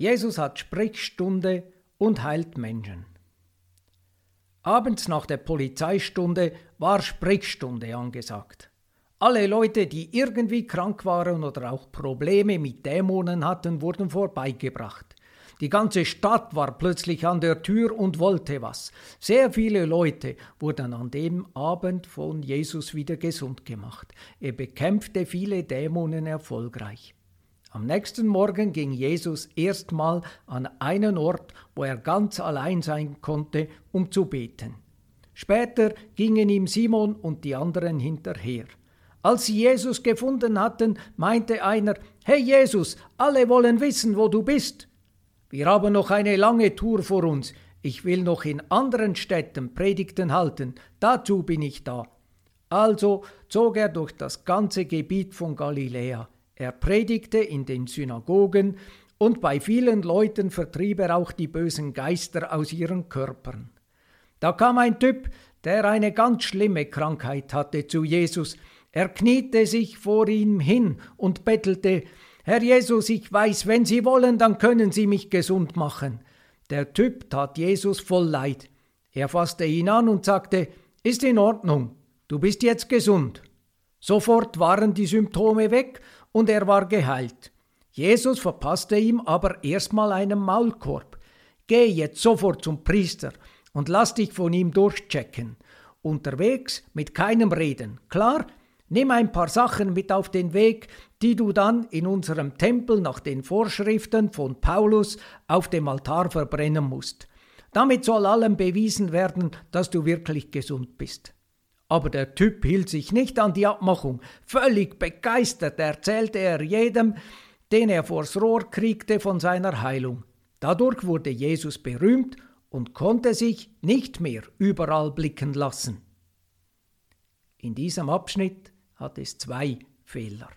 Jesus hat Sprechstunde und heilt Menschen. Abends nach der Polizeistunde war Sprechstunde angesagt. Alle Leute, die irgendwie krank waren oder auch Probleme mit Dämonen hatten, wurden vorbeigebracht. Die ganze Stadt war plötzlich an der Tür und wollte was. Sehr viele Leute wurden an dem Abend von Jesus wieder gesund gemacht. Er bekämpfte viele Dämonen erfolgreich. Am nächsten Morgen ging Jesus erstmal an einen Ort, wo er ganz allein sein konnte, um zu beten. Später gingen ihm Simon und die anderen hinterher. Als sie Jesus gefunden hatten, meinte einer, Hey Jesus, alle wollen wissen, wo du bist. Wir haben noch eine lange Tour vor uns. Ich will noch in anderen Städten Predigten halten. Dazu bin ich da. Also zog er durch das ganze Gebiet von Galiläa. Er predigte in den Synagogen und bei vielen Leuten vertrieb er auch die bösen Geister aus ihren Körpern. Da kam ein Typ, der eine ganz schlimme Krankheit hatte, zu Jesus. Er kniete sich vor ihm hin und bettelte, Herr Jesus, ich weiß, wenn Sie wollen, dann können Sie mich gesund machen. Der Typ tat Jesus voll Leid. Er fasste ihn an und sagte, Ist in Ordnung, du bist jetzt gesund. Sofort waren die Symptome weg und er war geheilt. Jesus verpasste ihm aber erstmal einen Maulkorb. Geh jetzt sofort zum Priester und lass dich von ihm durchchecken. Unterwegs mit keinem Reden. Klar, nimm ein paar Sachen mit auf den Weg, die du dann in unserem Tempel nach den Vorschriften von Paulus auf dem Altar verbrennen musst. Damit soll allem bewiesen werden, dass du wirklich gesund bist. Aber der Typ hielt sich nicht an die Abmachung. Völlig begeistert erzählte er jedem, den er vors Rohr kriegte, von seiner Heilung. Dadurch wurde Jesus berühmt und konnte sich nicht mehr überall blicken lassen. In diesem Abschnitt hat es zwei Fehler.